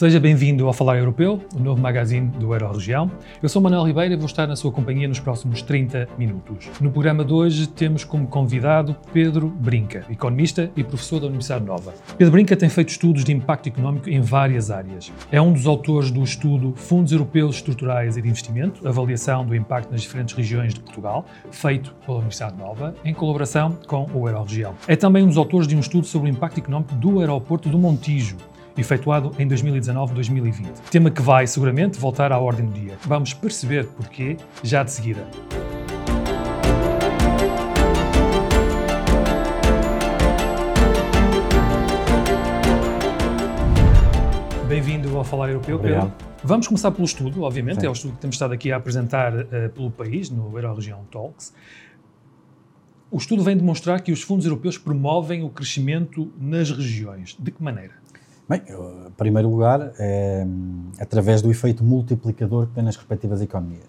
Seja bem-vindo ao Falar Europeu, o novo magazine do Euroregião. Eu sou Manuel Ribeiro e vou estar na sua companhia nos próximos 30 minutos. No programa de hoje temos como convidado Pedro Brinca, economista e professor da Universidade Nova. Pedro Brinca tem feito estudos de impacto económico em várias áreas. É um dos autores do estudo Fundos Europeus Estruturais e de Investimento, avaliação do impacto nas diferentes regiões de Portugal, feito pela Universidade Nova, em colaboração com o Euroregião. É também um dos autores de um estudo sobre o impacto económico do aeroporto do Montijo, efetuado em 2019-2020. Tema que vai seguramente voltar à ordem do dia. Vamos perceber porquê já de seguida. Bem-vindo ao Falar Europeu, Obrigado. Pedro. Vamos começar pelo estudo, obviamente, Sim. é o estudo que temos estado aqui a apresentar uh, pelo país, no Euroregião Talks. O estudo vem demonstrar que os fundos europeus promovem o crescimento nas regiões. De que maneira? Bem, em primeiro lugar, é, através do efeito multiplicador que tem nas respectivas economias.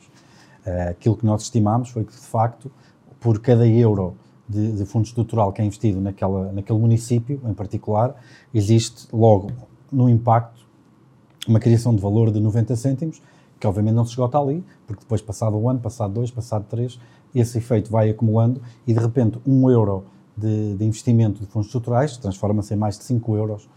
É, aquilo que nós estimamos foi que, de facto, por cada euro de, de fundo estrutural que é investido naquela, naquele município, em particular, existe logo no impacto uma criação de valor de 90 cêntimos, que obviamente não se esgota ali, porque depois, passado um ano, passado dois, passado três, esse efeito vai acumulando e, de repente, um euro de, de investimento de fundos estruturais transforma-se em mais de 5 euros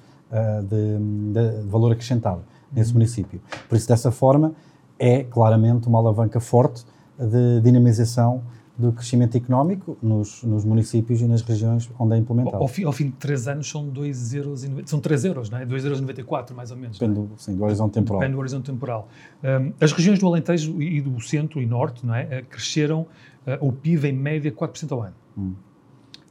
de, de, valor acrescentado nesse uhum. município. Por isso, dessa forma, é claramente uma alavanca forte de dinamização do crescimento económico nos, nos, municípios e nas regiões onde é implementado. Ao, fim, ao fim de 3 anos são 2 euros, são 3 euros, não é? 2,94 euros mais ou menos. Depende, é? sim, do horizonte temporal. Depende do horizonte temporal. Um, as regiões do Alentejo e do Centro e Norte, não é? Eh, cresceram uh, o PIB em média 4% ao ano. Hum.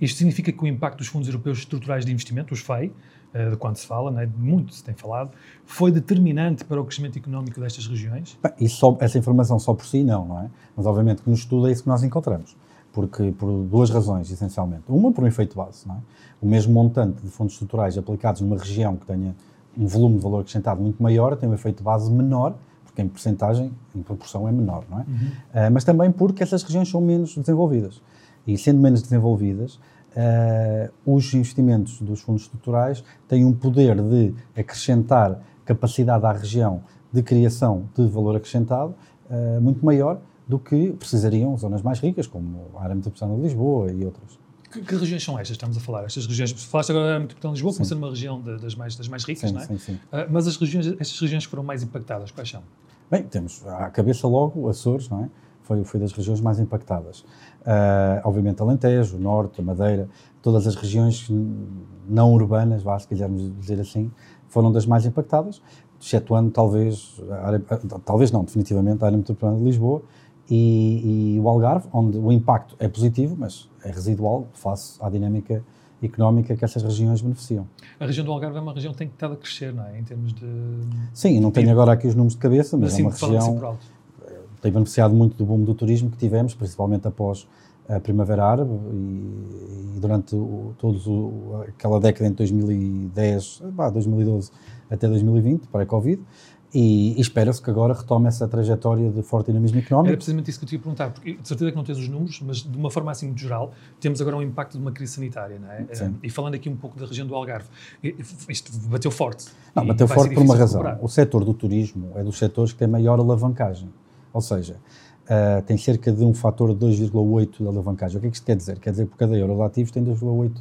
Isto significa que o impacto dos fundos europeus estruturais de investimento, os FEI, eh, de quando se fala, né, muito se tem falado, foi determinante para o crescimento económico destas regiões? Bem, só, essa informação só por si não, não é? Mas obviamente que no estudo é isso que nós encontramos. Porque, por duas razões, essencialmente. Uma, por um efeito base. Não é? O mesmo montante de fundos estruturais aplicados numa região que tenha um volume de valor acrescentado muito maior tem um efeito base menor, porque em porcentagem, em proporção, é menor, não é? Uhum. Uh, mas também porque essas regiões são menos desenvolvidas. E sendo menos desenvolvidas, uh, os investimentos dos fundos estruturais têm um poder de acrescentar capacidade à região de criação de valor acrescentado uh, muito maior do que precisariam zonas mais ricas, como a área metropolitana de Lisboa e outras. Que, que, regiões são estas estamos a falar? Estas regiões, falaste agora da área metropolitana de Lisboa, como sendo uma região de, das, mais, das mais ricas, sim, não é? Sim, sim. Uh, mas as regiões, estas regiões que foram mais impactadas, quais são? Bem, temos à cabeça logo Açores, não é? Foi, foi das regiões mais impactadas. Uh, obviamente Alentejo, Norte, Madeira, todas as regiões não urbanas, vá, se quisermos dizer assim, foram das mais impactadas, excetuando talvez, área, talvez não, definitivamente a área metropolitana de Lisboa e, e, o Algarve, onde o impacto é positivo, mas é residual face à dinâmica económica que essas regiões beneficiam. A região do Algarve é uma região que tem estado a crescer, não é? Em termos de. Sim, não tenho agora aqui os números de cabeça, mas, mas é uma região. Tem beneficiado muito do boom do turismo que tivemos, principalmente após a Primavera Árabe e, e durante o, todos o, aquela década entre 2010, bah, 2012 até 2020, para a Covid, e, e espera-se que agora retome essa trajetória de forte dinamismo económico. Era precisamente isso que eu te ia perguntar, porque de certeza que não tens os números, mas de uma forma assim geral, temos agora um impacto de uma crise sanitária, não é? Sim. E falando aqui um pouco da região do Algarve, isto bateu forte. Não, bateu forte por uma razão. O setor do turismo é dos setores que tem maior alavancagem, ou seja, uh, tem cerca de um fator de 2,8 de alavancagem. O que é que isto quer dizer? Quer dizer que por cada euro de ativos tem 2,8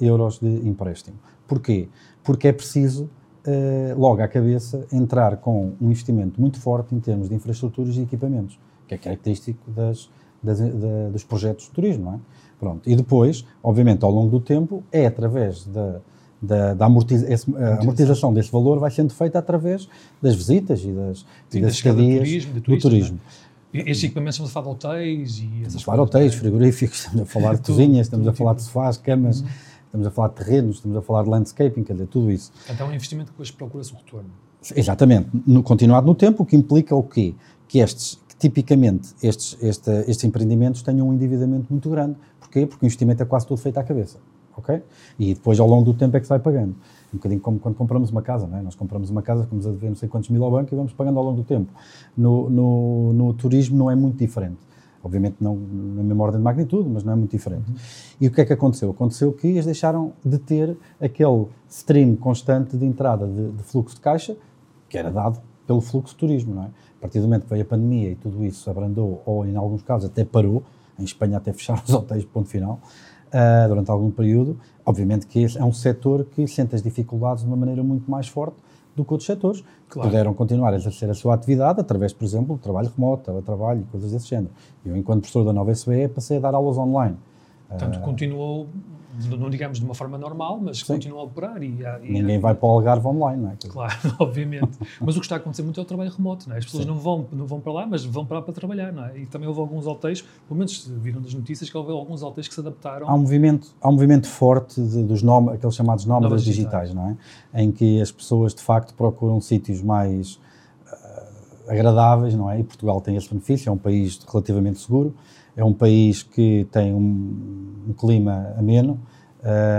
euros de empréstimo. Porquê? Porque é preciso, uh, logo à cabeça, entrar com um investimento muito forte em termos de infraestruturas e equipamentos, que é característico das, das, da, dos projetos de turismo, não é? Pronto. E depois, obviamente, ao longo do tempo, é através da, da, da amortiza, esse, a amortização desse valor vai sendo feita através das visitas e das, Sim, e das estadias turismo, do turismo. Estes equipamentos estamos a falar de hotéis e essas Estamos a falar de hotéis, é? frigoríficos, estamos a falar de cozinhas, estamos a falar de sofás, camas, uhum. estamos a falar de terrenos, estamos a falar de landscaping, quer dizer, tudo isso. Então é um investimento que depois procura-se o retorno. Exatamente. No, continuado no tempo, o que implica o quê? Que estes, que tipicamente, estes, este, estes empreendimentos tenham um endividamento muito grande. Porquê? Porque o investimento é quase todo feito à cabeça. Ok? E depois, ao longo do tempo, é que se vai pagando um bocadinho como quando compramos uma casa, não é? Nós compramos uma casa, ficamos a dever não sei quantos mil ao banco e vamos pagando ao longo do tempo. No, no, no turismo não é muito diferente. Obviamente não na mesma ordem de magnitude, mas não é muito diferente. Uhum. E o que é que aconteceu? Aconteceu que eles deixaram de ter aquele stream constante de entrada de, de fluxo de caixa que era dado pelo fluxo de turismo, não é? A partir do momento que veio a pandemia e tudo isso abrandou, ou em alguns casos até parou, em Espanha até fecharam os hotéis, ponto final, uh, durante algum período, obviamente que é um setor que sente as dificuldades de uma maneira muito mais forte do que outros setores, que claro. puderam continuar a exercer a sua atividade através, por exemplo, do trabalho remoto, teletrabalho e coisas desse género. Eu, enquanto professor da nova SBE, passei a dar aulas online. Portanto, uh, continuou não digamos de uma forma normal, mas Sim. continua a operar. E, e Ninguém vai para o Algarve online, não é? Claro, obviamente. mas o que está a acontecer muito é o trabalho remoto, não é? As pessoas não vão, não vão para lá, mas vão para lá para trabalhar, não é? E também houve alguns hotéis, pelo menos viram das notícias, que houve alguns hotéis que se adaptaram. Há um movimento, há um movimento forte de, dos nom aqueles chamados nómadas digitais, digitais, não é? Em que as pessoas, de facto, procuram sítios mais agradáveis, não é? E Portugal tem esse benefício, é um país relativamente seguro, é um país que tem um, um clima ameno,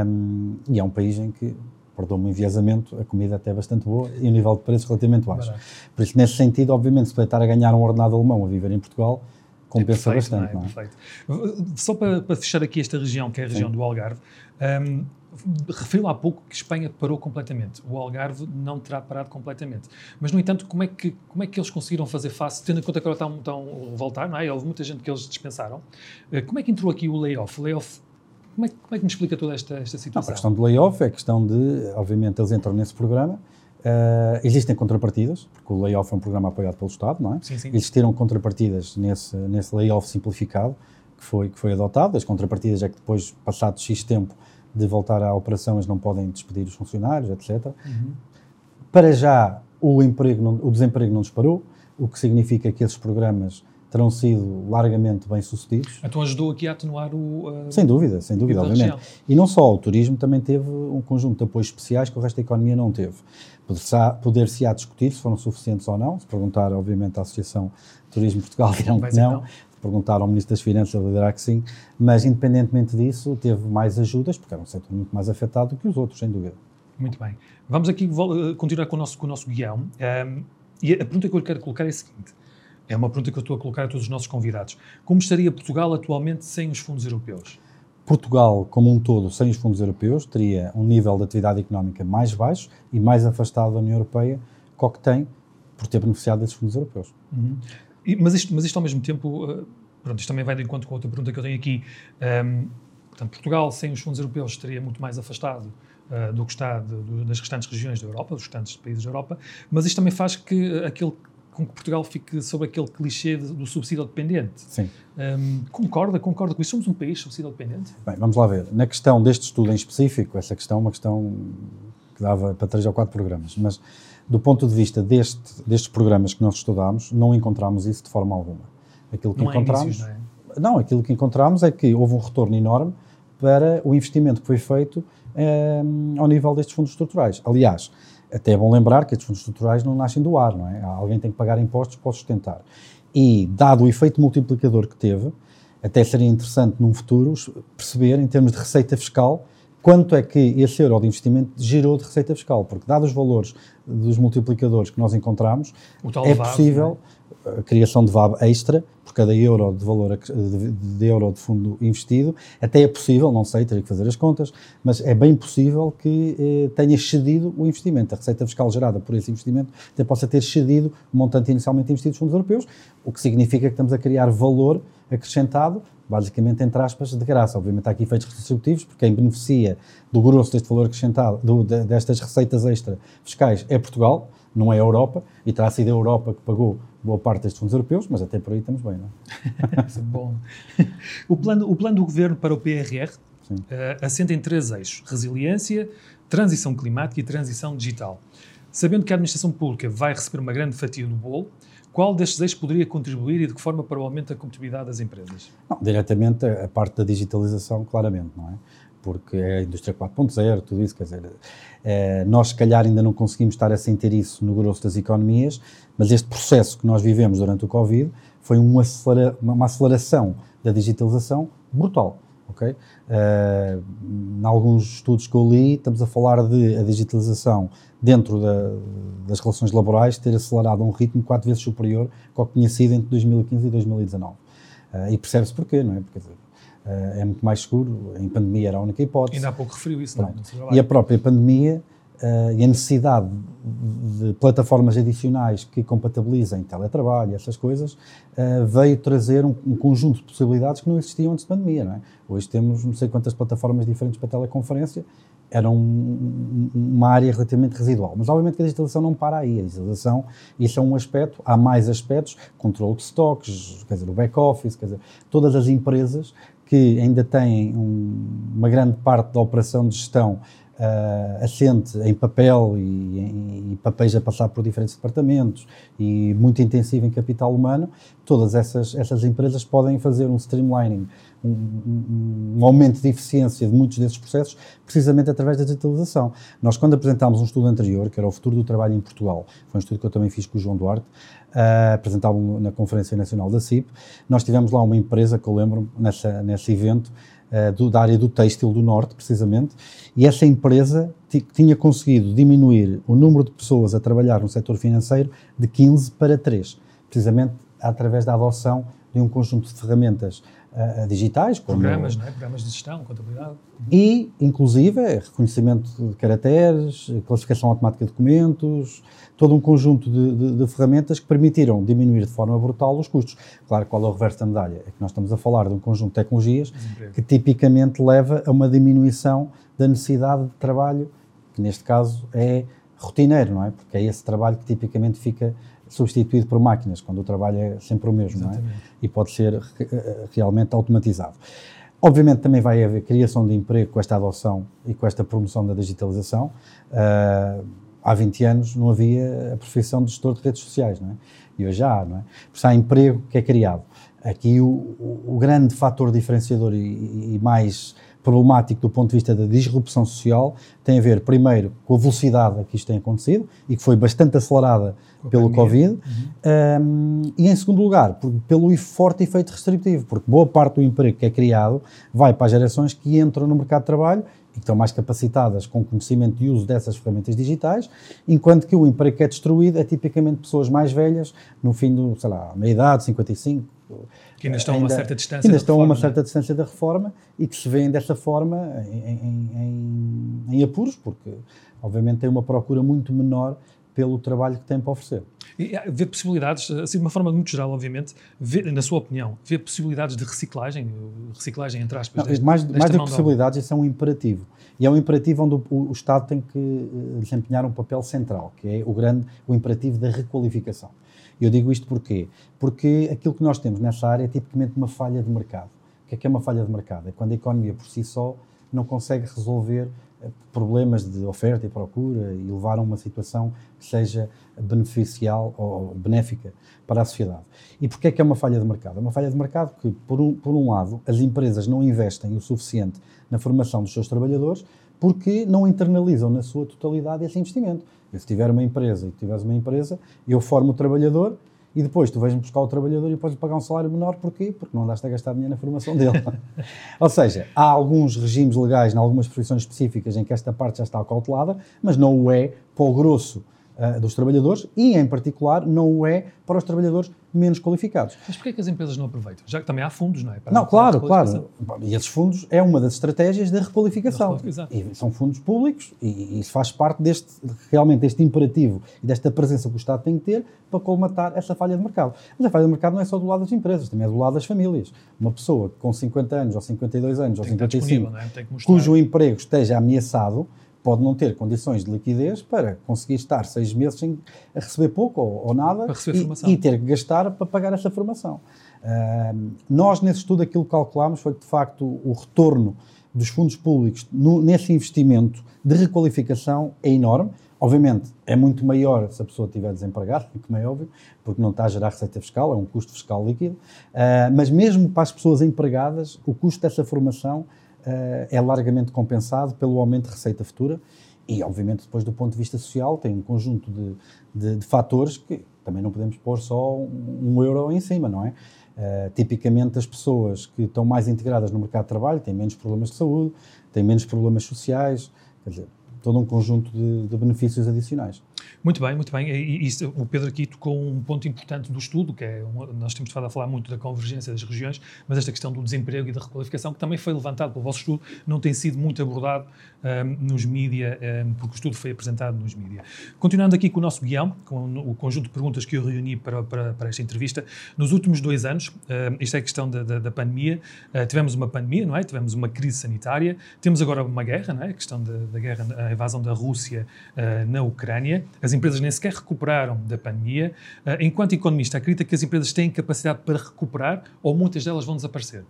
um, e é um país em que, perdoa-me o enviesamento, a comida até é bastante boa e o nível de preços relativamente baixo. Por isso, nesse sentido, obviamente, se puder estar a ganhar um ordenado alemão a viver em Portugal, compensa é perfeito, bastante. Não é? Não é? Só para, para, fechar aqui esta região, que é a região Sim. do Algarve, um, referiu há pouco que Espanha parou completamente. O Algarve não terá parado completamente. Mas, no entanto, como é que, como é que eles conseguiram fazer face, tendo em conta que agora estão, estão a voltar, não é? Houve muita gente que eles dispensaram. Uh, como é que entrou aqui o layoff? O layoff como é, como é que me explica toda esta, esta situação? Não, a questão do layoff é questão de, obviamente, eles entram nesse programa, uh, existem contrapartidas, porque o layoff é um programa apoiado pelo Estado, não é? Sim, sim. Existiram contrapartidas nesse, nesse layoff simplificado que foi, que foi adotado. As contrapartidas é que depois, passado X tempo de voltar à operação, eles não podem despedir os funcionários, etc. Uhum. Para já, o, emprego não, o desemprego não disparou, o que significa que esses programas terão sido largamente bem-sucedidos. Então ajudou aqui a atenuar o... Uh, sem dúvida, sem dúvida, obviamente. Região. E não só, o turismo também teve um conjunto de apoios especiais que o resto da economia não teve. Poder-se-á discutir se foram suficientes ou não, se perguntar, obviamente, à Associação Turismo Portugal dirão que não, perguntar ao Ministro das Finanças ele dirá que sim, mas independentemente disso, teve mais ajudas, porque era um setor muito mais afetado do que os outros, sem dúvida. Muito bem. Vamos aqui eh, continuar com o nosso, com o nosso guião. Um, e a pergunta que eu quero colocar é a seguinte. É uma pergunta que eu estou a colocar a todos os nossos convidados. Como estaria Portugal atualmente sem os fundos europeus? Portugal, como um todo, sem os fundos europeus, teria um nível de atividade económica mais baixo e mais afastado da União Europeia que o que tem por ter beneficiado desses fundos europeus. Uhum. Mas, isto, mas isto, ao mesmo tempo, uh, pronto, isto também vai de encontro com outra pergunta que eu tenho aqui. Um, portanto, Portugal, sem os fundos europeus, estaria muito mais afastado uh, do que está de, das restantes regiões da Europa, dos restantes países da Europa, mas isto também faz que aquele com que Portugal fique sobre aquele clichê do subsídio dependente. Sim. Um, concorda, concorda com isso? Somos um país subsídio dependente? Bem, vamos lá ver. Na questão deste estudo em específico, essa questão é uma questão que dava para três ou quatro programas, mas do ponto de vista deste, destes programas que nós estudámos, não encontramos isso de forma alguma. Aquilo que não encontramos, não, é? não, aquilo que encontramos é que houve um retorno enorme para o investimento que foi feito um, ao nível destes fundos estruturais. Aliás, até é bom lembrar que estes fundos estruturais não nascem do ar, não é? Alguém tem que pagar impostos para sustentar. E, dado o efeito multiplicador que teve, até seria interessante num futuro perceber, em termos de receita fiscal, quanto é que esse euro de investimento gerou de receita fiscal, porque dados os valores dos multiplicadores que nós encontramos, é possível a criação de VAB extra por cada euro de valor de, de, euro de fundo investido, até é possível, não sei, teria que fazer as contas, mas é bem possível que eh, tenha excedido o investimento. A receita fiscal gerada por esse investimento até possa ter excedido o montante inicialmente investido dos fundos europeus, o que significa que estamos a criar valor acrescentado basicamente, entre aspas, de graça. Obviamente há aqui efeitos redistributivos, porque quem beneficia do grosso deste valor acrescentado, do, de, destas receitas extra fiscais, é Portugal, não é a Europa, e terá sido a Europa que pagou boa parte destes fundos europeus, mas até por aí estamos bem, não é? bom. O plano, o plano do governo para o PRR uh, assenta em três eixos: resiliência, transição climática e transição digital. Sabendo que a administração pública vai receber uma grande fatia do bolo, qual destes eixos poderia contribuir e de que forma para o aumento da competitividade das empresas? Não, diretamente a parte da digitalização, claramente, não é? Porque é a indústria 4.0, tudo isso, quer dizer, é, nós se calhar ainda não conseguimos estar a sentir isso no grosso das economias, mas este processo que nós vivemos durante o Covid foi uma, acelera, uma aceleração da digitalização brutal. ok? Uh, em alguns estudos que eu li, estamos a falar de a digitalização dentro da, das relações laborais ter acelerado a um ritmo quatro vezes superior ao que tinha sido entre 2015 e 2019. Uh, e percebe-se porquê, não é? Porque é muito mais seguro, em pandemia era a única hipótese. Ainda há pouco referiu isso, não é? E a própria pandemia uh, e a necessidade de plataformas adicionais que compatibilizem teletrabalho, essas coisas, uh, veio trazer um, conjunto de possibilidades que não existiam antes da pandemia. Não é? Hoje temos não sei quantas plataformas diferentes para teleconferência, era um, uma área relativamente residual. Mas obviamente que a digitalização não para aí. A digitalização, isso é um aspecto, há mais aspectos, controle de estoques, quer dizer, o back-office, quer dizer, todas as empresas que ainda têm um, uma grande parte da operação de gestão uh, assente em papel e, e papéis a passar por diferentes departamentos e muito intensivo em capital humano, todas essas, essas empresas podem fazer um streamlining, um, um, um, aumento de eficiência de muitos desses processos, precisamente através da digitalização. Nós, quando apresentámos um estudo anterior, que era o futuro do trabalho em Portugal, foi um estudo que eu também fiz com o João Duarte, uh, na Conferência Nacional da CIP, nós tivemos lá uma empresa que eu lembro nessa, nesse evento, uh, do, da área do têxtil do Norte, precisamente, e essa empresa tinha conseguido diminuir o número de pessoas a trabalhar no setor financeiro de 15 para 3, precisamente através da adoção de um conjunto de ferramentas uh, digitais. Como programas, não é? programas de gestão, contabilidade. E, inclusive, reconhecimento de caracteres, classificação automática de documentos, todo um conjunto de, de, de, ferramentas que permitiram diminuir de forma brutal os custos. Claro, qual é o reverso da medalha? É que nós estamos a falar de um conjunto de tecnologias que tipicamente leva a uma diminuição da necessidade de trabalho, que neste caso é rotineiro, não é? Porque é esse trabalho que tipicamente fica substituído por máquinas, quando o trabalho é sempre o mesmo, não é? E pode ser eh, realmente automatizado. Obviamente também vai haver criação de emprego com esta adoção e com esta promoção da digitalização. Uh, há 20 anos não havia a profissão de gestor de redes sociais, não é? E hoje já há, não é? Por há emprego que é criado. Aqui o, o, o grande fator diferenciador e, e mais problemático do ponto de vista da disrupção social tem a ver, primeiro, com a velocidade a que isto tem acontecido e que foi bastante acelerada pelo Covid, uhum. um, e em segundo lugar, por, pelo forte efeito restritivo, porque boa parte do emprego que é criado vai para as gerações que entram no mercado de trabalho e que estão mais capacitadas com conhecimento e uso dessas ferramentas digitais, enquanto que o emprego que é destruído é tipicamente pessoas mais velhas, no fim do, sei lá, meia idade, 55, que ainda estão ainda, a uma certa distância ainda estão reforma, a uma certa distância da reforma e que se veem dessa forma em, em, em, em, apuros, porque obviamente tem uma procura muito menor pelo trabalho que têm para oferecer. E vê possibilidades, assim, de uma forma muito geral, obviamente, vê, na sua opinião, vê possibilidades de reciclagem, reciclagem entre aspas? Não, mais mais do que possibilidades, isso é um imperativo. E é um imperativo onde o, o, Estado tem que eh, desempenhar um papel central, que é o grande, o imperativo da requalificação. Eu digo isto porquê? Porque aquilo que nós temos nessa área é tipicamente uma falha de mercado. O que é que é uma falha de mercado? É quando a economia por si só não consegue resolver eh, problemas de oferta e procura e levar a uma situação que seja beneficial ou benéfica para a sociedade. E porquê é que é uma falha de mercado? É uma falha de mercado que, por um, por um lado, as empresas não investem o suficiente na formação dos seus trabalhadores porque não internalizam na sua totalidade esse investimento. Eu, se tiver uma empresa e tiveres uma empresa, eu formo o trabalhador e depois tu vais-me buscar o trabalhador e podes pagar um salário menor. Porquê? Porque não andaste a gastar dinheiro na formação dele. Ou seja, há alguns regimes legais, em algumas profissões específicas, em que esta parte já está cautelada, mas não o é para o grosso uh, dos trabalhadores e, em particular, não o é para os trabalhadores menos qualificados. Mas porquê é que as empresas não aproveitam? Já que também há fundos, não é? Para não, claro, claro. E esses fundos é uma das estratégias da requalificação. E são fundos públicos e isso faz parte deste, realmente, deste imperativo e desta presença que o Estado tem que ter para colmatar essa falha de mercado. Mas a falha de mercado não é só do lado das empresas, também é do lado das famílias. Uma pessoa com 50 anos, ou 52 anos, tem ou 55, é? cujo emprego esteja ameaçado, pode não ter condições de liquidez para conseguir estar seis meses sem receber pouco ou, ou nada e, e, ter que gastar para pagar essa formação. Uh, nós, nesse estudo, aquilo que calculámos foi que, de facto, o retorno dos fundos públicos no, nesse investimento de requalificação é enorme. Obviamente, é muito maior se a pessoa estiver desempregada, como é óbvio, porque não está a gerar receita fiscal, é um custo fiscal líquido. Uh, mas mesmo para as pessoas empregadas, o custo dessa formação é largamente compensado pelo aumento de receita futura e, obviamente, depois do ponto de vista social, tem um conjunto de, de, de fatores que também não podemos pôr só um, um euro em cima, não é? Uh, tipicamente, as pessoas que estão mais integradas no mercado de trabalho têm menos problemas de saúde, têm menos problemas sociais, quer dizer, todo um conjunto de, de benefícios adicionais. Muito bem, muito bem. E, e, o Pedro aqui tocou um ponto importante do estudo, que é, nós temos estado a falar muito da convergência das regiões, mas esta questão do desemprego e da requalificação, que também foi levantado pelo vosso estudo, não tem sido muito abordado um, nos mídia, um, porque o estudo foi apresentado nos mídia. Continuando aqui com o nosso guião, com o conjunto de perguntas que eu reuni para, para, para esta entrevista, nos últimos dois anos, um, isto é a questão da, da, da pandemia, uh, tivemos uma pandemia, não é? Tivemos uma crise sanitária, temos agora uma guerra, não é? A questão da, da guerra, a invasão da Rússia uh, na Ucrânia, as empresas nem sequer recuperaram da pandemia. Uh, enquanto economista, acredita que as empresas têm capacidade para recuperar ou muitas delas vão desaparecer?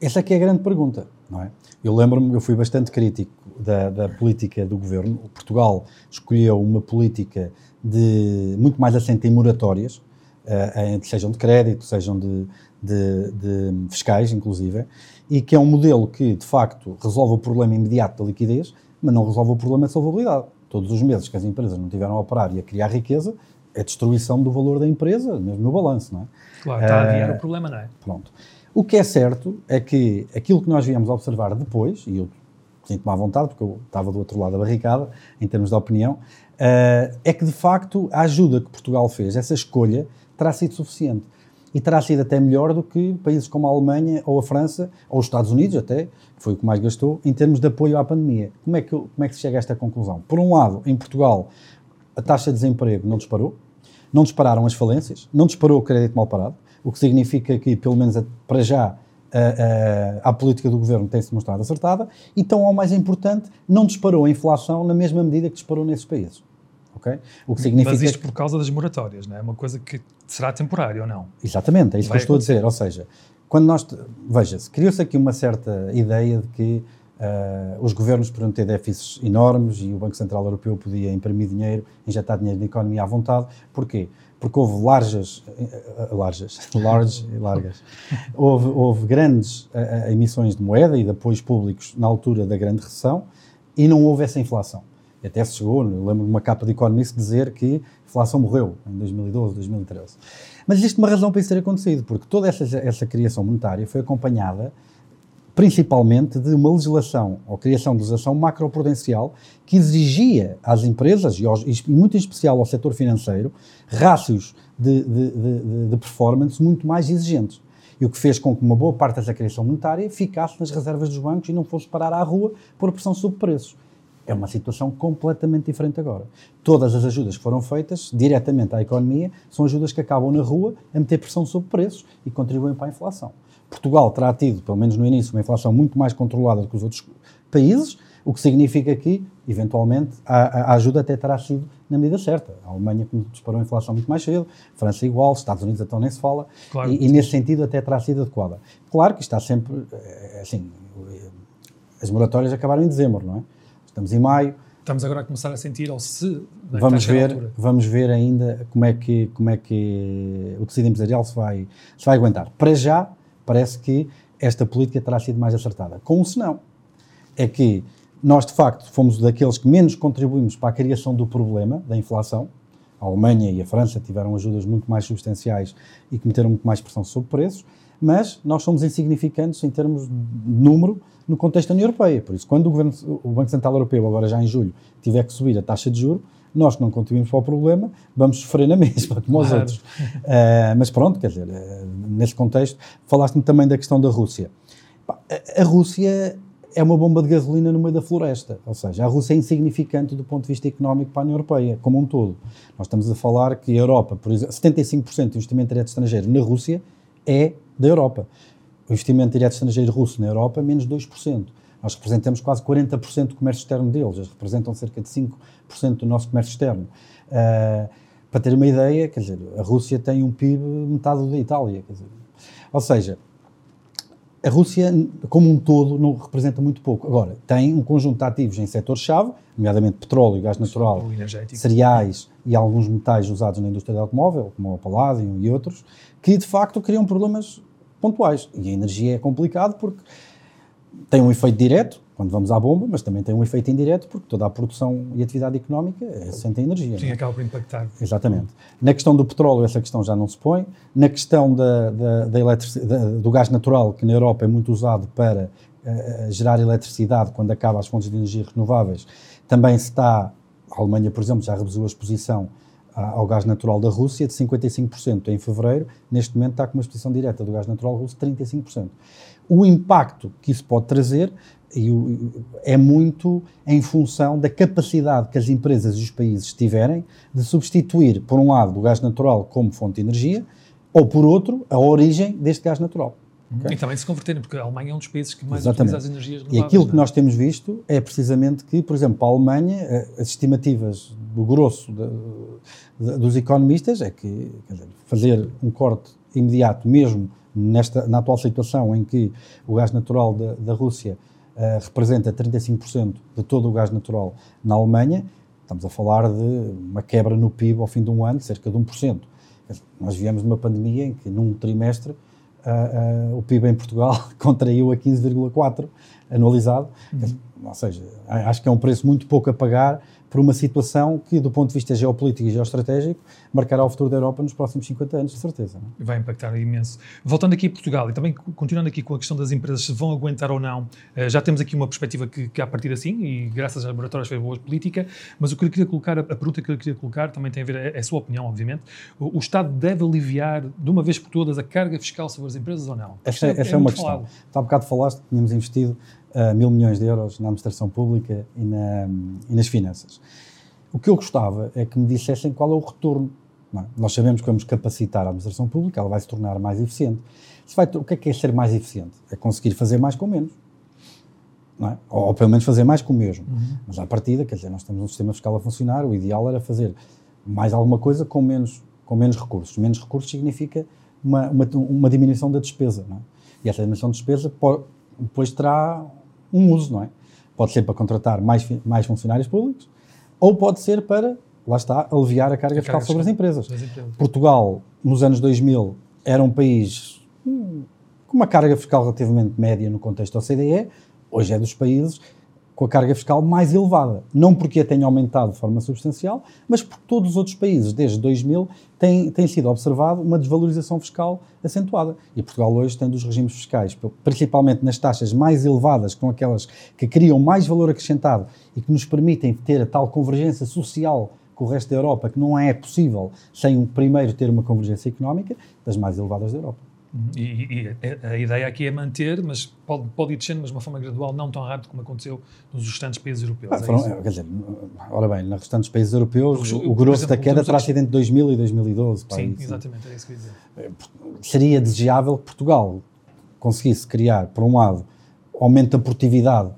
Essa aqui é a grande pergunta, não é? Eu lembro-me, eu fui bastante crítico da, da, política do governo. Portugal escolheu uma política de muito mais assente em moratórias, uh, sejam de crédito, sejam de, de, de, fiscais, inclusive, e que é um modelo que, de facto, resolve o problema imediato da liquidez, mas não resolve o problema de solvabilidade. Todos os meses que as empresas não tiveram a operar e a criar riqueza, é destruição do valor da empresa, mesmo no balanço, não é? Claro, está a adiar uh, o problema, não é? Pronto. O que é certo é que aquilo que nós viemos observar depois, e eu sinto-me à vontade, porque eu estava do outro lado da barricada, em termos de opinião, uh, é que de facto a ajuda que Portugal fez, essa escolha, terá sido suficiente. E terá sido até melhor do que países como a Alemanha ou a França, ou os Estados Unidos até, que foi o que mais gastou, em termos de apoio à pandemia. Como é que, como é que se chega a esta conclusão? Por um lado, em Portugal, a taxa de desemprego não disparou, não dispararam as falências, não disparou o crédito mal parado, o que significa que, pelo menos para já, a, a, a, política do governo tem-se mostrado acertada e, tão ao mais importante, não disparou a inflação na mesma medida que disparou nesses países. Okay? O que significa Mas isto por causa das moratórias, não é? uma coisa que será temporária ou não? Exatamente, é isso Vai que eu estou a dizer. Ou seja, quando nós. Veja-se, criou-se aqui uma certa ideia de que uh, os governos podiam ter déficits enormes e o Banco Central Europeu podia imprimir dinheiro, injetar dinheiro na economia à vontade. Porquê? porque houve largas, eh, largas, large e largas, houve, houve grandes uh, emissões de moeda e de apoios públicos na altura da grande recessão e não houve essa inflação. Até se chegou, lembro de uma capa de Economist dizer que a inflação morreu em 2012, 2013. Mas existe uma razão para isso ter acontecido, porque toda essa, essa criação monetária foi acompanhada principalmente de uma legislação ou criação de legislação macroprudencial que exigia às empresas, e, aos, e muito em especial ao setor financeiro, rácios de, de, de, de, performance muito mais exigentes. E o que fez com que uma boa parte dessa criação monetária ficasse nas reservas dos bancos e não fosse parar à rua por pressão sobre preços. É uma situação completamente diferente agora. Todas as ajudas que foram feitas diretamente à economia são ajudas que acabam na rua a meter pressão sobre preços e contribuem para a inflação. Portugal terá tido, pelo menos no início, uma inflação muito mais controlada do que os outros países, o que significa que, eventualmente, a, a ajuda até terá sido na medida certa. A Alemanha disparou a inflação muito mais cedo, França igual, Estados Unidos então nem se fala, claro. e, e, nesse sentido até terá sido adequada. Claro que está sempre, eh, assim, as moratórias acabaram em dezembro, não é? Estamos em maio. Estamos agora a começar a sentir, ou se... Vamos ver, vamos ver ainda como é, que, como é que o tecido empresarial se vai, se vai aguentar. Para já, parece que esta política terá sido mais acertada. Com um senão. É que nós, de facto, fomos daqueles que menos contribuímos para a criação do problema da inflação. A Alemanha e a França tiveram ajudas muito mais substanciais e que meteram muito mais pressão sobre preços, mas nós somos insignificantes em termos de número no contexto da União Europeia. Por isso, quando o, Governo, o Banco Central Europeu, agora já em julho, tiver que subir a taxa de juros, nós que não contribuímos para o problema, vamos sofrer na mesma, como os outros. Uh, mas pronto, quer dizer, uh, nesse contexto, falaste-me também da questão da Rússia. A, a Rússia é uma bomba de gasolina no meio da floresta, ou seja, a Rússia é insignificante do ponto de vista económico para a União Europeia, como um todo. Nós estamos a falar que a Europa, por exemplo, 75% do investimento direto estrangeiro na Rússia é da Europa. O investimento direto estrangeiro russo na Europa, menos 2%. Nós representamos quase 40% do comércio externo deles, eles representam cerca de 5% do nosso comércio externo. Uh, para ter uma ideia, quer dizer, a Rússia tem um PIB metade da Itália, quer dizer. Ou seja, a Rússia, como um todo, não representa muito pouco. Agora, tem um conjunto de ativos em setores-chave, nomeadamente petróleo, gás natural, cereais e alguns metais usados na indústria do automóvel, como o paládio e outros, que de facto criam problemas pontuais. E a energia é complicado porque tem um efeito direto, quando vamos à bomba, mas também tem um efeito indireto, porque toda a produção e atividade económica é sente energia. Sim, é? acaba por impactar. Exatamente. Na questão do petróleo, essa questão já não se põe. Na questão da, da, da do gás natural, que na Europa é muito usado para uh, gerar eletricidade quando acaba as fontes de energia renováveis, também se está A Alemanha, por exemplo, já reduziu a exposição ao gás natural da Rússia de 55% em fevereiro, neste momento está com uma exposição direta do gás natural russo de 35%. O impacto que isso pode trazer é muito em função da capacidade que as empresas e os países tiverem de substituir, por um lado, o gás natural como fonte de energia, ou por outro, a origem deste gás natural. Okay? E também se converterem, porque a Alemanha é um dos países que mais Exatamente. utiliza as energias renováveis. E aquilo que é? nós temos visto é precisamente que, por exemplo, para a Alemanha, eh, as estimativas do grosso de, de, dos economistas é que dizer, fazer um corte imediato, mesmo nesta, na atual situação em que o gás natural da, da Rússia uh, representa 35% de todo o gás natural na Alemanha, estamos a falar de uma quebra no PIB ao fim de um ano, cerca de 1%. Nós viemos de uma pandemia em que, num trimestre, uh, uh, o PIB em Portugal contraiu a 15,4% anualizado. Uhum. Ou seja, acho que é um preço muito pouco a pagar por uma situação que, do ponto de vista geopolítico e geoestratégico, marcará o futuro da Europa nos próximos 50 anos, de certeza. Não? É? Vai impactar imenso. Voltando aqui a Portugal e também continuando aqui com a questão das empresas, se vão aguentar ou não, eh, já temos aqui uma perspectiva que, que a partir assim, e graças aos laboratórios foi boa política, mas o que eu queria colocar, a pergunta que eu queria colocar também tem a ver, é, é a sua opinião, obviamente, o, o, Estado deve aliviar de uma vez por todas a carga fiscal sobre as empresas ou não? Essa, é, essa é, é uma questão. Falado. Há bocado falaste que tínhamos investido uh, mil milhões de euros na administração pública e, na, e nas finanças. O que eu gostava é que me dissessem qual é o retorno. É? Nós sabemos que vamos capacitar a administração pública, ela vai se tornar mais eficiente. Vai, o que é que é ser mais eficiente? É conseguir fazer mais com menos. É? Ou, ou, pelo menos fazer mais com o mesmo. Uhum. Mas à partida, quer dizer, nós temos um sistema fiscal a funcionar, o ideal era fazer mais alguma coisa com menos, com menos recursos. Menos recursos significa uma, uma, uma diminuição da despesa. É? E essa diminuição de despesa depois terá um uso, não é? Pode ser para contratar mais, mais funcionários públicos, ou pode ser para, lá está, aliviar a carga a fiscal sobre as empresas. as empresas. Portugal, nos anos 2000, era um país hum, com uma carga fiscal relativamente média no contexto da OCDE, hoje é dos países com a carga fiscal mais elevada. Não porque a tenha aumentado de forma substancial, mas porque todos os outros países, desde 2000, têm, sido observado uma desvalorização fiscal acentuada. E Portugal hoje tem dos regimes fiscais, principalmente nas taxas mais elevadas, com aquelas que criam mais valor acrescentado e que nos permitem ter a tal convergência social com o resto da Europa, que não é possível sem primeiro ter uma convergência económica, das mais elevadas da Europa. E, e, a ideia aqui é manter, mas pode, pode ir descendo, mas de uma forma gradual, não tão rápido como aconteceu nos restantes países europeus. Ah, é foram, quer dizer, ora bem, nos restantes países europeus, o, o grosso exemplo, da queda terá sido entre 2000 e 2012. Sim, exatamente, é isso que eu ia dizer. É, seria desejável que Portugal conseguisse criar, por um lado, aumento da produtividade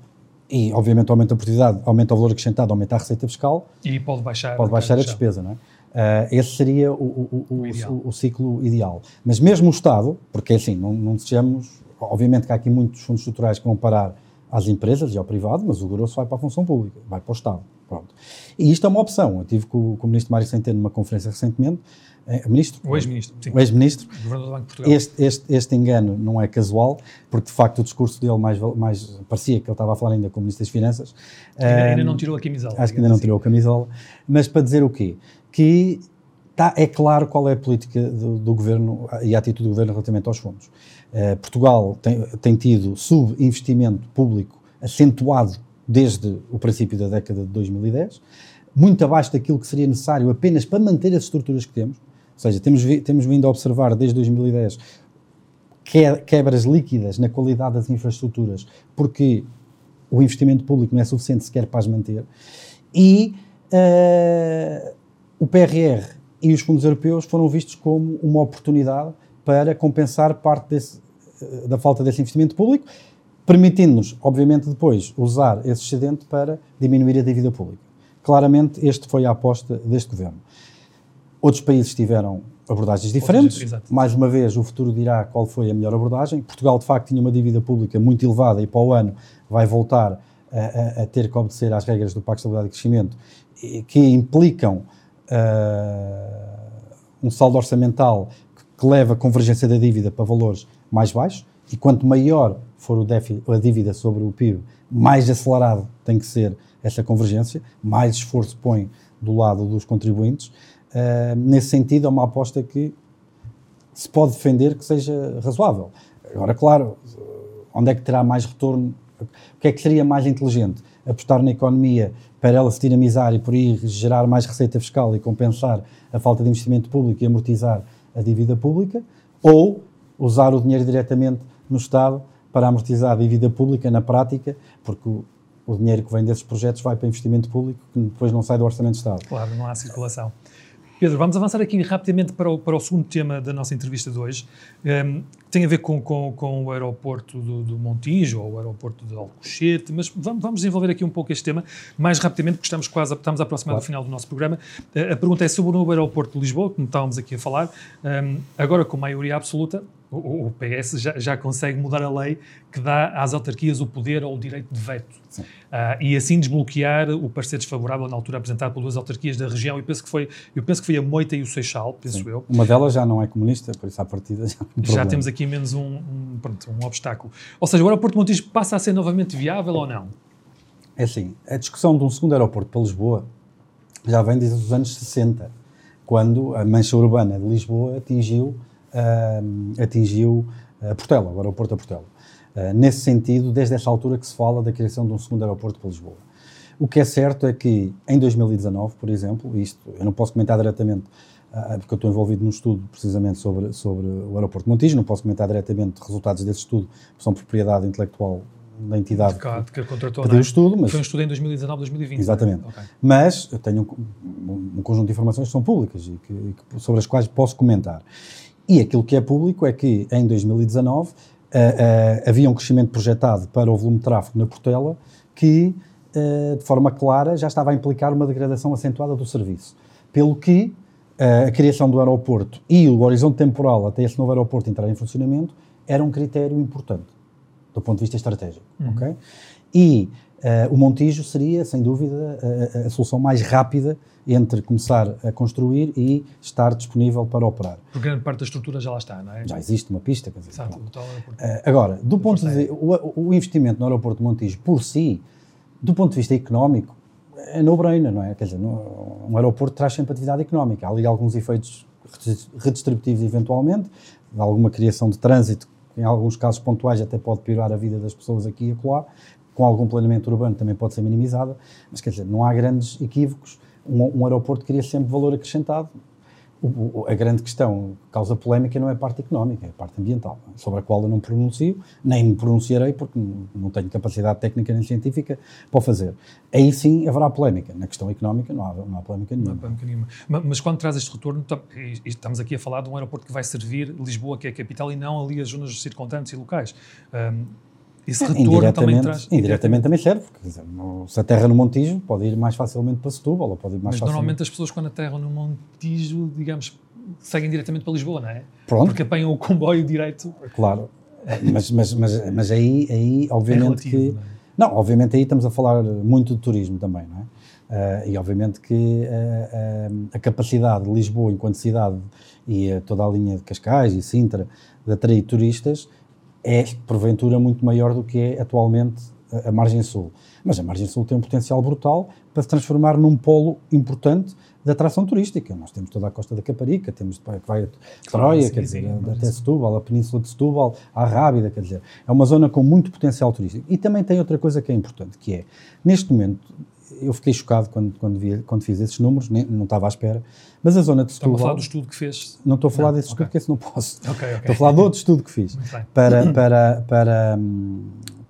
e, obviamente, aumento da produtividade aumenta o valor acrescentado, aumenta a receita fiscal. E pode baixar, pode baixar a despesa, não é? Uh, esse seria o, o, o, o, o ciclo ideal. Mas mesmo o Estado, porque assim, não, não desejamos, obviamente que há aqui muitos fundos estruturais que vão parar às empresas e ao privado, mas o grosso vai para a função pública, vai para o Estado. Pronto. E isto é uma opção. Eu tive com, com o ministro Mário Centeno numa conferência recentemente, é, ministro? O ex-ministro. O ex-ministro. Governador do Banco de Portugal. Este, este, este engano não é casual, porque de facto o discurso dele mais, mais parecia que ele estava a falar ainda com o Ministro das Finanças. Ainda, um, ainda não tirou a camisola. Acho que ainda não assim. tirou a camisola. Mas para dizer o quê? Que tá, é claro qual é a política do, do, governo e a atitude do governo relativamente aos fundos. Uh, Portugal tem, tem tido subinvestimento público acentuado desde o princípio da década de 2010, muito abaixo daquilo que seria necessário apenas para manter as estruturas que temos. Ou seja, temos, temos vindo a observar desde 2010 quebras líquidas na qualidade das infraestruturas, porque o investimento público não é suficiente sequer para as manter. E uh, o PRR e os fundos europeus foram vistos como uma oportunidade para compensar parte desse, eh, da falta desse investimento público, permitindo-nos, obviamente, depois usar esse excedente para diminuir a dívida pública. Claramente, este foi a aposta deste governo. Outros países tiveram abordagens diferentes. Mais uma vez, o futuro dirá qual foi a melhor abordagem. Portugal, de facto, tinha uma dívida pública muito elevada e para o ano vai voltar a, a, a ter que obedecer às regras do Pacto de Estabilidade e Crescimento, que implicam uh, um saldo orçamental que, leva a convergência da dívida para valores mais baixos, e quanto maior for o déficit, a dívida sobre o PIB, mais acelerado tem que ser essa convergência, mais esforço põe do lado dos contribuintes. Uh, nesse sentido, é uma aposta que se pode defender que seja razoável. Agora, claro, onde é que terá mais retorno? O que é que seria mais inteligente? Apostar na economia para ela se dinamizar e por aí gerar mais receita fiscal e compensar a falta de investimento público e amortizar a dívida pública, ou usar o dinheiro diretamente no Estado para amortizar a dívida pública na prática, porque o, o dinheiro que vem desses projetos vai para investimento público que depois não sai do Orçamento de Estado. Claro, não há circulação. Pedro, vamos avançar aqui rapidamente para o, para o segundo tema da nossa entrevista de hoje. Um, tem a ver com, com, com o aeroporto do, do, Montijo ou o aeroporto de Alcochete, mas vamos, vamos, desenvolver aqui um pouco este tema mais rapidamente, porque estamos quase a, estamos a aproximar claro. do final do nosso programa. Uh, a pergunta é sobre o novo aeroporto de Lisboa, como estávamos aqui a falar. Um, agora, com maioria absoluta, o, o PS já, já, consegue mudar a lei que dá às autarquias o poder ou o direito de veto. Uh, e assim desbloquear o parecer desfavorável na altura apresentado duas autarquias da região. Eu penso que foi, eu penso que foi a Moita e o Seixal, penso Sim. eu. Uma delas já não é comunista, por isso à partida já, já temos aqui menos um, um, pronto, um obstáculo. Ou seja, o aeroporto de Montijo passa a ser novamente viável ou não? É assim, a discussão de um segundo aeroporto para Lisboa já vem desde os anos 60, quando a mancha urbana de Lisboa atingiu atingiu a Portela, o aeroporto da Portela. Uh, nesse sentido, desde essa altura que se fala da criação de um segundo aeroporto para Lisboa. O que é certo é que em 2019, por exemplo, isto eu não posso comentar diretamente, uh, porque eu estou envolvido num estudo precisamente sobre, sobre o aeroporto de Montijo, não posso comentar diretamente resultados desse estudo, que são propriedade intelectual da entidade que, que contratou, pediu o estudo. Mas, Foi um estudo em 2019, 2020. Exatamente. Okay. Mas eu tenho um, um, conjunto de informações que são públicas e que, que, sobre as quais posso comentar. E aquilo que é público é que em 2019 uh, uh, havia um crescimento projetado para o volume de tráfego na Portela que, uh, de forma clara, já estava a implicar uma degradação acentuada do serviço. Pelo que uh, a criação do aeroporto e o horizonte temporal até esse novo aeroporto entrar em funcionamento era um critério importante do ponto de vista estratégico. Uhum. Okay? E uh, o Montijo seria, sem dúvida, a, a, solução mais rápida entre começar a construir e estar disponível para operar. Porque grande parte da estrutura já lá está, não é? Já existe uma pista, quer dizer. Exato, uh, agora, do ponto de o, o, investimento no aeroporto de Montijo por si, do ponto de vista económico, é no-brainer, não é? Quer dizer, no, um aeroporto traz sempre atividade económica. Há ali alguns efeitos redistributivos, eventualmente, alguma criação de trânsito, em alguns casos pontuais até pode piorar a vida das pessoas aqui e acolá, com algum planeamento urbano também pode ser minimizada, mas quer dizer, não há grandes equívocos um, um aeroporto cria sempre valor acrescentado. O, o, a grande questão que causa polémica não é a parte económica, é a parte ambiental, sobre a qual eu não pronuncio, nem me pronunciarei, porque não tenho capacidade técnica nem científica para o fazer. Aí sim haverá polémica. Na questão económica não há, não há polémica nenhuma. Não há polémica nenhuma. Mas, mas, quando traz este retorno, estamos aqui a falar de um aeroporto que vai servir Lisboa, que é a capital, e não ali as zonas circundantes e locais. Um, esse retorno também traz. Indiretamente também serve, porque dizer, se aterra no Montijo, pode ir mais facilmente para Setúbal, ou pode ir mais Mas facilmente... normalmente as pessoas quando aterram no Montijo, digamos, seguem diretamente para Lisboa, não é? Pronto. Porque apanham o comboio direito. Claro, mas, mas, mas, mas aí, aí obviamente é relativo, que. Não, é? não, obviamente aí estamos a falar muito de turismo também, não é? Uh, e obviamente que uh, uh, a capacidade de Lisboa enquanto cidade e toda a linha de Cascais e Sintra de atrair turistas é, porventura, muito maior do que é atualmente a, a margem sul. Mas a margem sul tem um potencial brutal para se transformar num polo importante de atração turística. Nós temos toda a costa da Caparica, temos que vai a Troia, quer dizer, até Setúbal, a Península de Setúbal, a Rábida, quer dizer, é uma zona com muito potencial turístico. E também tem outra coisa que é importante, que é, neste momento, eu fiquei chocado quando, quando, vi, quando fiz esses números, nem, não estava à espera, mas a zona de Setúbal... Estava a falar do estudo que fez? Não estou a falar não, desse okay. estudo, porque esse não posso. Okay, okay. Estou a falar de outro estudo que fiz para, para, para,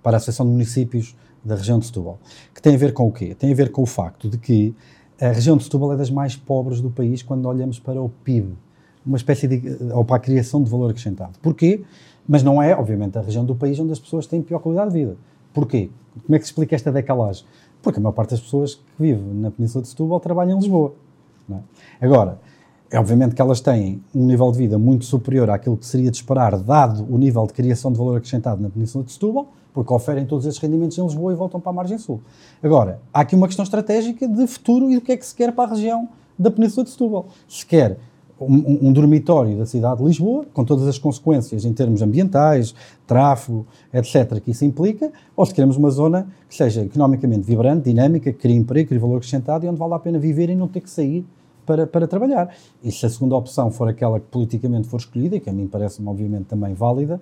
para a Associação de Municípios da região de Setúbal, que tem a ver com o quê? Tem a ver com o facto de que a região de Setúbal é das mais pobres do país quando olhamos para o PIB, uma espécie de... ou para a criação de valor acrescentado. Porquê? Mas não é, obviamente, a região do país onde as pessoas têm pior qualidade de vida. Porquê? Como é que se explica esta decalagem? Porque a maior parte das pessoas que vivem na Península de Setúbal trabalham em Lisboa. É? Agora, é obviamente que elas têm um nível de vida muito superior àquilo que seria de esperar, dado o nível de criação de valor acrescentado na Península de Setúbal, porque oferem todos esses rendimentos em Lisboa e voltam para a margem sul. Agora, há aqui uma questão estratégica de futuro e do que é que se quer para a região da Península de Setúbal. Se quer um, um, dormitório da cidade de Lisboa, com todas as consequências em termos ambientais, tráfego, etc., que isso implica, ou se queremos uma zona que seja economicamente vibrante, dinâmica, que crie emprego, crie valor acrescentado e onde vale a pena viver e não ter que sair para, para trabalhar. E se a segunda opção for aquela que politicamente for escolhida, e que a mim parece-me obviamente também válida,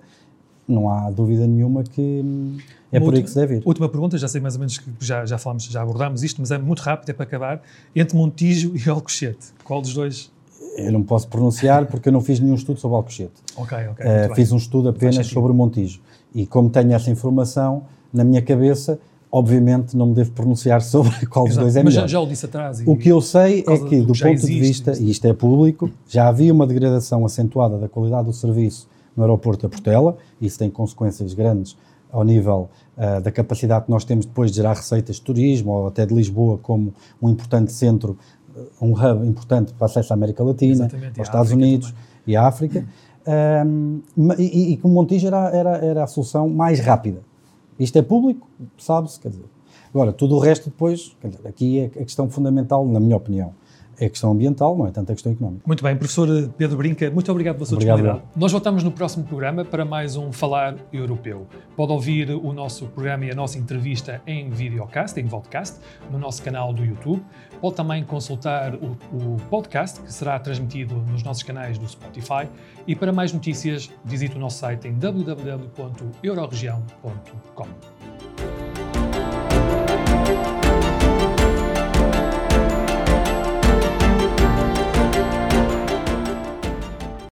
não há dúvida nenhuma que hum, é Uma por aí que se deve ir. Última pergunta, já sei mais ou menos que já, já falamos, já abordámos isto, mas é muito rápido, é para acabar. Entre Montijo e Alcochete, qual dos dois? Eu não posso pronunciar porque eu não fiz nenhum estudo sobre Alcochete. Ok, ok. Eh, muito bem. fiz um estudo apenas sobre o Montijo. E como tenho essa informação na minha cabeça, obviamente não me devo pronunciar sobre qual dos Exato. dois é mas melhor. já, já o disse atrás. O que eu sei é que, do do que ponto de existe, vista, isso. e isto é público, já havia uma degradação acentuada da qualidade do serviço no aeroporto da Portela, isso tem consequências grandes ao nível ah, da capacidade que nós temos depois de gerar receitas de turismo, ou até de Lisboa como um importante centro, um hub importante para acesso à América Latina, Exatamente, aos Estados África Unidos também. e à África, ma- e, que o Montijo era, era, era a solução mais rápida. Isto é público, sabe-se, quer dizer. Agora, tudo o resto depois, dizer, aqui é a questão fundamental, na minha opinião, é a questão ambiental, não é tanto a questão económica. Muito bem, professor Pedro Brinca, muito obrigado pela sua Obrigado, disponibilidade. Nós voltamos no próximo programa para mais um Falar Europeu. Pode ouvir o nosso programa e a nossa entrevista em videocast, em podcast, no nosso canal do YouTube. Pode também consultar o, o podcast, que será transmitido nos nossos canais do Spotify. E para mais notícias, visite o nosso site em www.euroregião.com.